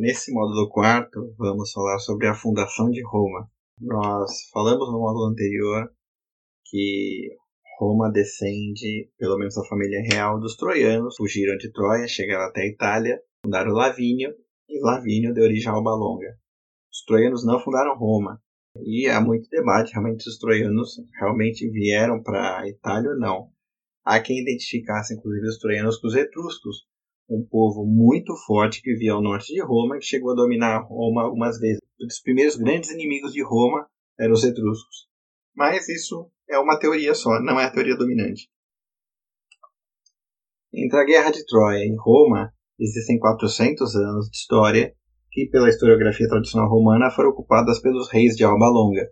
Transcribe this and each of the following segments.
Nesse módulo quarto, vamos falar sobre a fundação de Roma. Nós falamos no módulo anterior que Roma descende, pelo menos a família real dos troianos, fugiram de Troia, chegaram até a Itália, fundaram Lavínio, e Lavínio deu origem a Alba Longa. Os troianos não fundaram Roma, e há muito debate realmente se os troianos realmente vieram para a Itália ou não. Há quem identificasse inclusive os troianos com os etruscos, um povo muito forte que vivia ao norte de Roma que chegou a dominar Roma algumas vezes. Um dos primeiros grandes inimigos de Roma eram os etruscos. Mas isso é uma teoria só, não é a teoria dominante. Entre a Guerra de Troia e Roma, existem 400 anos de história que, pela historiografia tradicional romana, foram ocupadas pelos reis de Alba Longa.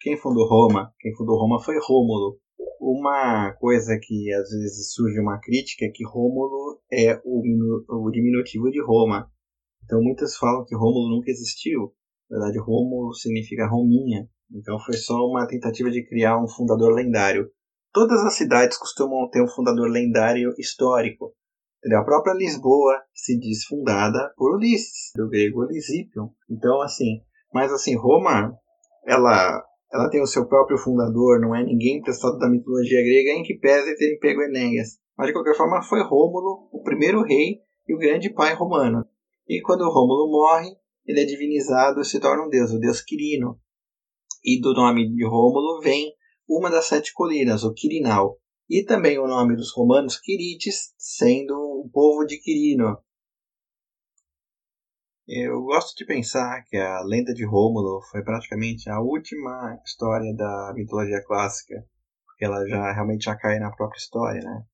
Quem fundou Roma? Quem fundou Roma foi Rômulo, uma coisa que às vezes surge uma crítica é que Rômulo é o, o diminutivo de Roma. Então muitos falam que Rômulo nunca existiu. Na verdade, Rômulo significa Rominha. Então foi só uma tentativa de criar um fundador lendário. Todas as cidades costumam ter um fundador lendário histórico. A própria Lisboa se diz fundada por Ulisses, do grego Lisipion. Então, assim, mas assim, Roma, ela ela tem o seu próprio fundador, não é ninguém testado da mitologia grega, em que pese terem pego Enéas. Mas de qualquer forma foi Rômulo, o primeiro rei e o grande pai romano. E quando Rômulo morre, ele é divinizado e se torna um deus, o deus Quirino. E do nome de Rômulo vem uma das sete colinas, o Quirinal. E também o nome dos romanos Quirites, sendo o povo de Quirino, eu gosto de pensar que a lenda de Rômulo foi praticamente a última história da mitologia clássica, porque ela já realmente já cai na própria história, né?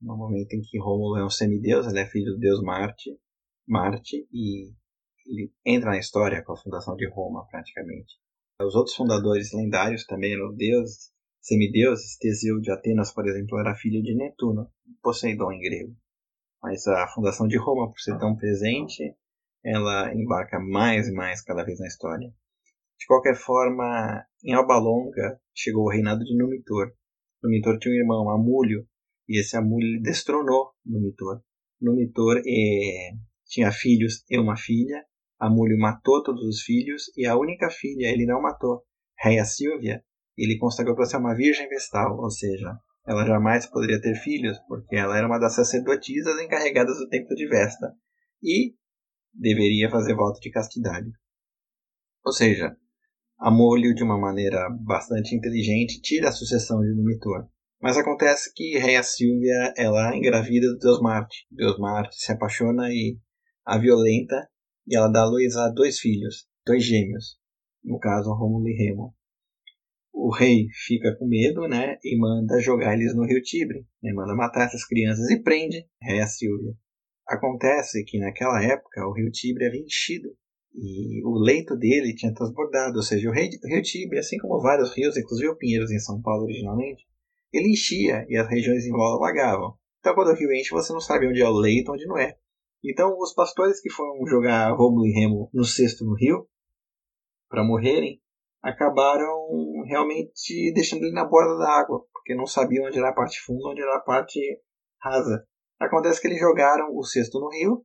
No momento em que Rômulo é um semideus, ele é filho do deus Marte, Marte e ele entra na história com a fundação de Roma, praticamente. Os outros fundadores lendários também eram deuses, semideuses. Teseu de Atenas, por exemplo, era filho de Netuno, Poseidon em grego. Mas a fundação de Roma, por ser tão presente, ela embarca mais e mais cada vez na história. De qualquer forma, em Alba Longa chegou o reinado de Numitor. Numitor tinha um irmão, Amúlio, e esse Amúlio destronou Numitor. Numitor eh, tinha filhos e uma filha. Amúlio matou todos os filhos e a única filha ele não matou, Reia Silvia, ele consagrou para ser uma virgem vestal, ou seja, ela jamais poderia ter filhos, porque ela era uma das sacerdotisas encarregadas do templo de Vesta. E deveria fazer voto de castidade. Ou seja, Amolho, de uma maneira bastante inteligente, tira a sucessão de Numitor. Mas acontece que Reia Silvia ela engravida do Deus Marte. Deus Marte se apaixona e a violenta e ela dá luz a dois filhos, dois gêmeos, no caso Rômulo e Remo. O rei fica com medo, né, e manda jogar eles no rio Tibre, né, manda matar essas crianças e prende Reia Silvia. Acontece que naquela época o rio Tibre havia enchido e o leito dele tinha transbordado, ou seja, o rio Tibre, assim como vários rios, inclusive o Pinheiros em São Paulo originalmente, ele enchia e as regiões em volta alagavam. Então quando o rio enche, você não sabe onde é o leito, onde não é. Então os pastores que foram jogar Rômulo e Remo no cesto no rio para morrerem, acabaram realmente deixando ele na borda da água, porque não sabiam onde era a parte funda, onde era a parte rasa. Acontece que eles jogaram o cesto no rio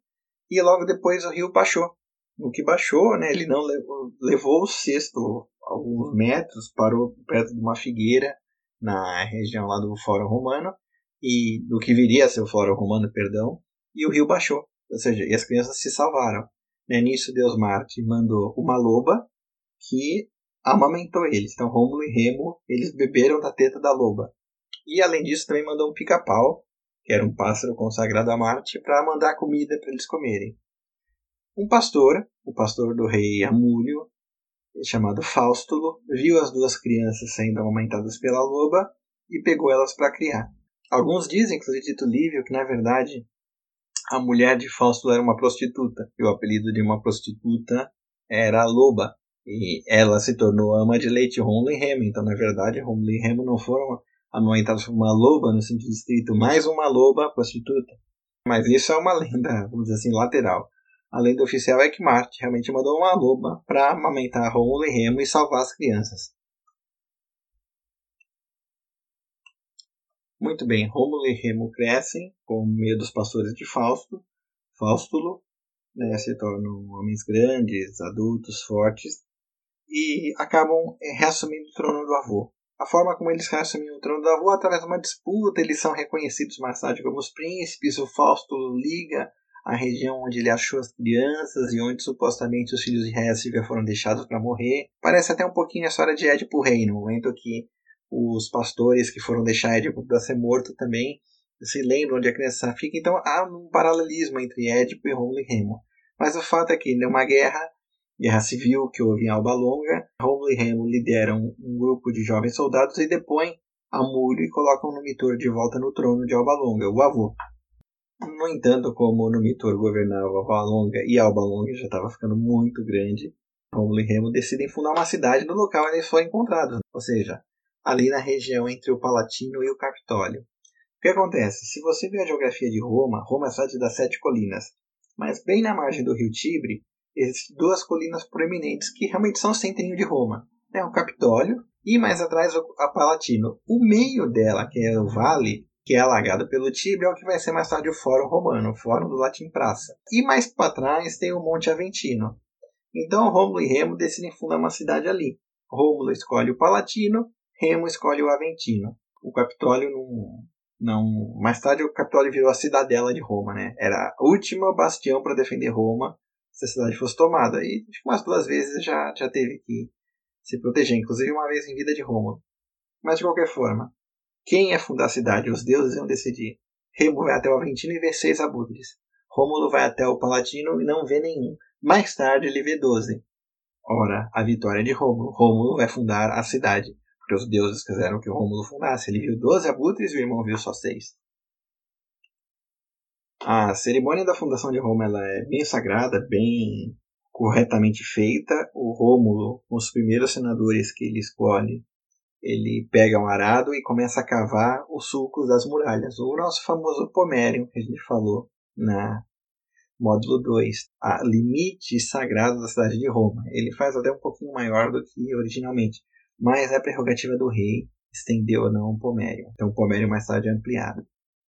e logo depois o rio baixou. No que baixou, né, ele não levou, levou o cesto alguns metros, parou perto de uma figueira na região lá do Fórum Romano e do que viria a ser o Fórum Romano, perdão, e o rio baixou. Ou seja, e as crianças se salvaram. Né, nisso Deus Marte mandou uma loba que amamentou eles. Então Rômulo e Remo, eles beberam da teta da loba. E além disso também mandou um pica-pau que era um pássaro consagrado a Marte, para mandar comida para eles comerem. Um pastor, o pastor do rei Amúlio, chamado Faustulo, viu as duas crianças sendo amamentadas pela loba e pegou elas para criar. Alguns dizem, inclusive Tito Livio, que na verdade a mulher de Fausto era uma prostituta, e o apelido de uma prostituta era Loba, e ela se tornou ama de leite Romulo e Remo. Então, na verdade, Romulo e Remo não foram amamentados por uma loba, no sentido estrito, mais uma loba prostituta. Mas isso é uma lenda, vamos dizer assim, lateral. A lenda oficial é que Marte realmente mandou uma loba para amamentar Rômulo e Remo e salvar as crianças. Muito bem, Rômulo e Remo crescem com meio dos pastores de Fausto, Faustulo, né, se tornam homens grandes, adultos, fortes, e acabam é, reassumindo o trono do avô. A forma como eles reassumem o trono do avô através de uma disputa, eles são reconhecidos mais tarde como os príncipes, o Fausto liga a região onde ele achou as crianças e onde supostamente os filhos de Réciga foram deixados para morrer. Parece até um pouquinho a história de Édipo Rei, no momento que os pastores que foram deixar Édipo para ser morto também se lembram onde a criança fica. Então há um paralelismo entre Édipo e Rômulo e Remo. Mas o fato é que numa guerra guerra civil que houve em Alba Longa, Rômulo e Remo lideram um grupo de jovens soldados e depõem Amulho e colocam Numitor de volta no trono de Alba Longa, o avô. No entanto, como Numitor governava Alba Longa e Alba Longa já estava ficando muito grande, Rômulo e Remo decidem fundar uma cidade no local onde eles foram encontrados, ou seja, ali na região entre o Palatino e o Capitólio. O que acontece? Se você vê a geografia de Roma, Roma é cidade das sete colinas, mas bem na margem do rio Tibre existem duas colinas proeminentes que realmente são o centrinho de Roma. É o Capitólio e mais atrás a Palatino. O meio dela, que é o vale, que é alagado pelo Tibre, é o que vai ser mais tarde o Fórum Romano, o Fórum do Latim Praça. E mais para trás tem o Monte Aventino. Então Rômulo e Remo decidem fundar uma cidade ali. Rômulo escolhe o Palatino, Remo escolhe o Aventino. O Capitólio não, não. Mais tarde o Capitólio virou a cidadela de Roma, né? Era a última bastião para defender Roma se a cidade fosse tomada. E acho umas duas vezes já, já teve que se proteger, inclusive uma vez em vida de Roma. Mas de qualquer forma, quem ia fundar a cidade? Os deuses iam decidir. Remo vai até o Aventino e vê seis abutres. Rômulo vai até o Palatino e não vê nenhum. Mais tarde ele vê doze. Ora, a vitória é de Rômulo. Rômulo vai fundar a cidade, porque os deuses quiseram que Rômulo fundasse. Ele viu doze abutres e o irmão viu só seis. A cerimônia da fundação de Roma ela é bem sagrada, bem corretamente feita. O Rômulo, os primeiros senadores que ele escolhe, ele pega um arado e começa a cavar os sulcos das muralhas. O nosso famoso Pomerium, que a gente falou na módulo 2, a limite sagrado da cidade de Roma. Ele faz até um pouquinho maior do que originalmente, mas é prerrogativa do rei estender ou não o Pomerium. Então o Pomerium mais tarde é ampliado.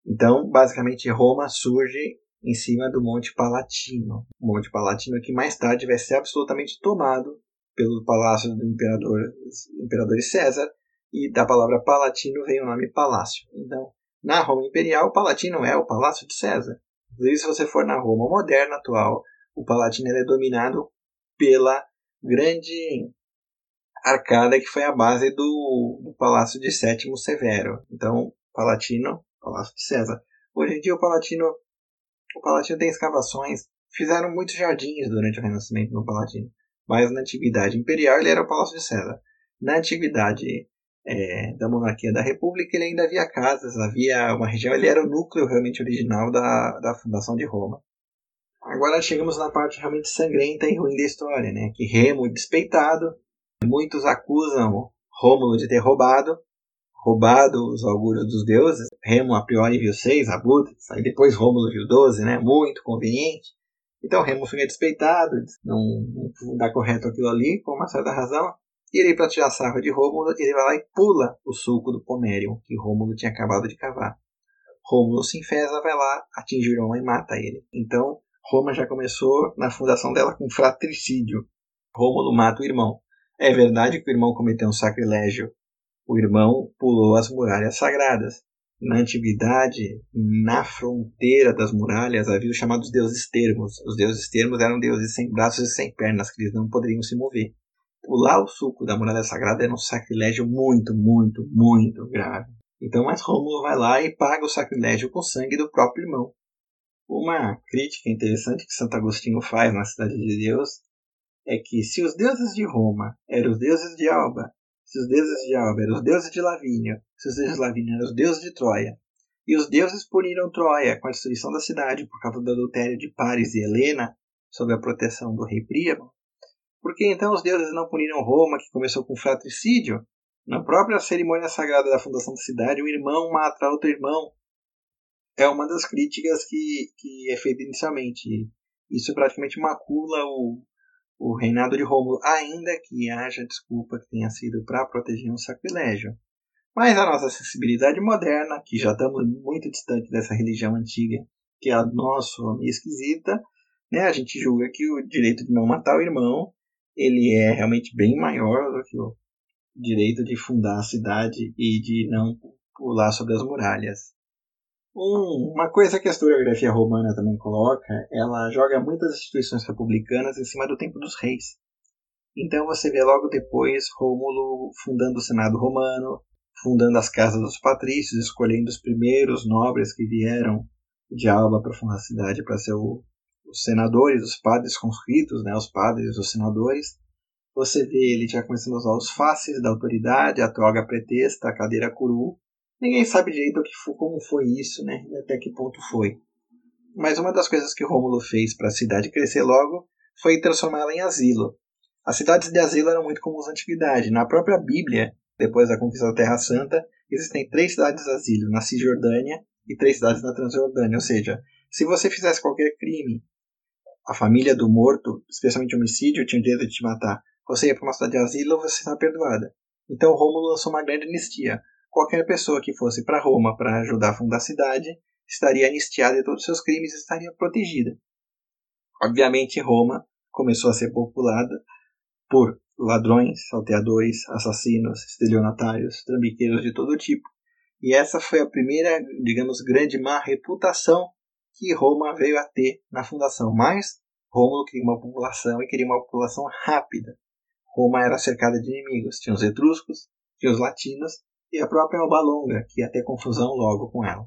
Então, basicamente, Roma surge em cima do Monte Palatino. Monte Palatino que mais tarde vai ser absolutamente tomado pelo palácio do imperador, imperador César, e da palavra Palatino vem o nome palácio. Então, na Roma Imperial, o Palatino é o palácio de César. Inclusive, se você for na Roma moderna, atual, o Palatino é dominado pela grande arcada que foi a base do, do Palácio de Sétimo Severo. Então, Palatino Palácio de César. Hoje em dia o Palatino, o Palatino tem escavações, fizeram muitos jardins durante o Renascimento no Palatino, mas na Antiguidade Imperial ele era o Palácio de César. Na Antiguidade é, da Monarquia da República ele ainda havia casas, havia uma região, ele era o núcleo realmente original da, da fundação de Roma. Agora chegamos na parte realmente sangrenta e ruim da história, né? Que Remo despeitado, muitos acusam Rômulo de ter roubado, roubado os augúrios dos deuses. Remo a priori viu seis abutres, aí depois Rômulo viu doze, né? Muito conveniente. Então Remo fica despeitado, não, não dá correto aquilo ali, com uma certa razão. E ele, para tirar sarro de Rômulo, ele vai lá e pula o sulco do Pomerium, que Rômulo tinha acabado de cavar. Rômulo se enfesa, vai lá, atinge Roma e mata ele. Então, Roma já começou na fundação dela com fratricídio. Rômulo mata o irmão. É verdade que o irmão cometeu um sacrilégio o irmão pulou as muralhas sagradas. Na antiguidade, na fronteira das muralhas, havia os chamados deuses termos. Os deuses termos eram deuses sem braços e sem pernas, que eles não poderiam se mover. Pular o suco da muralha sagrada era um sacrilégio muito, muito, muito grave. Então, mas Rômulo vai lá e paga o sacrilégio com sangue do próprio irmão. Uma crítica interessante que Santo Agostinho faz na Cidade de Deus é que se os deuses de Roma eram os deuses de Alba se os deuses de Alba eram os deuses de Lavínio, se os deuses de Lavínio eram os deuses de Troia, e os deuses puniram Troia com a destruição da cidade por causa do adultério de Paris e Helena, sob a proteção do rei Príamo, por que então os deuses não puniram Roma, que começou com fratricídio? Na própria cerimônia sagrada da fundação da cidade, um irmão mata outro irmão. É uma das críticas que, que é feita inicialmente. Isso praticamente macula o, o reinado de Rômulo, ainda que haja desculpa que tenha sido para proteger um sacrilégio. Mas a nossa sensibilidade moderna, que já estamos muito distante dessa religião antiga, que é a nossa meio esquisita, né, a gente julga que o direito de não matar o irmão ele é realmente bem maior do que o direito de fundar a cidade e de não pular sobre as muralhas. Um, uma coisa que a historiografia romana também coloca, ela joga muitas instituições republicanas em cima do tempo dos reis. Então você vê logo depois Rômulo fundando o Senado romano, fundando as casas dos patrícios, escolhendo os primeiros nobres que vieram de Alba para fundar a cidade para ser o, os senadores, os padres conscritos, né, os padres, os senadores. Você vê ele já começando a usar os faces da autoridade, a toga pretexta, a cadeira curu, Ninguém sabe direito como foi isso, né? Até que ponto foi. Mas uma das coisas que Rômulo fez para a cidade crescer logo foi transformá-la em asilo. As cidades de asilo eram muito comuns na antiguidade. Na própria Bíblia, depois da conquista da Terra Santa, existem três cidades de asilo na Cisjordânia e três cidades na Transjordânia. Ou seja, se você fizesse qualquer crime, a família do morto, especialmente homicídio, tinha o direito de te matar. Você ia para uma cidade de asilo, você estava perdoada. Então Rômulo lançou uma grande anistia qualquer pessoa que fosse para Roma para ajudar a fundar a cidade estaria anistiada de todos os seus crimes e estaria protegida. Obviamente, Roma começou a ser populada por ladrões, salteadores, assassinos, estelionatários, trambiqueiros de todo tipo. E essa foi a primeira, digamos, grande má reputação que Roma veio a ter na fundação. Mas Rômulo queria uma população e queria uma população rápida. Roma era cercada de inimigos. Tinha os etruscos, tinha os latinos e a própria Alba Longa, que ia ter confusão logo com ela.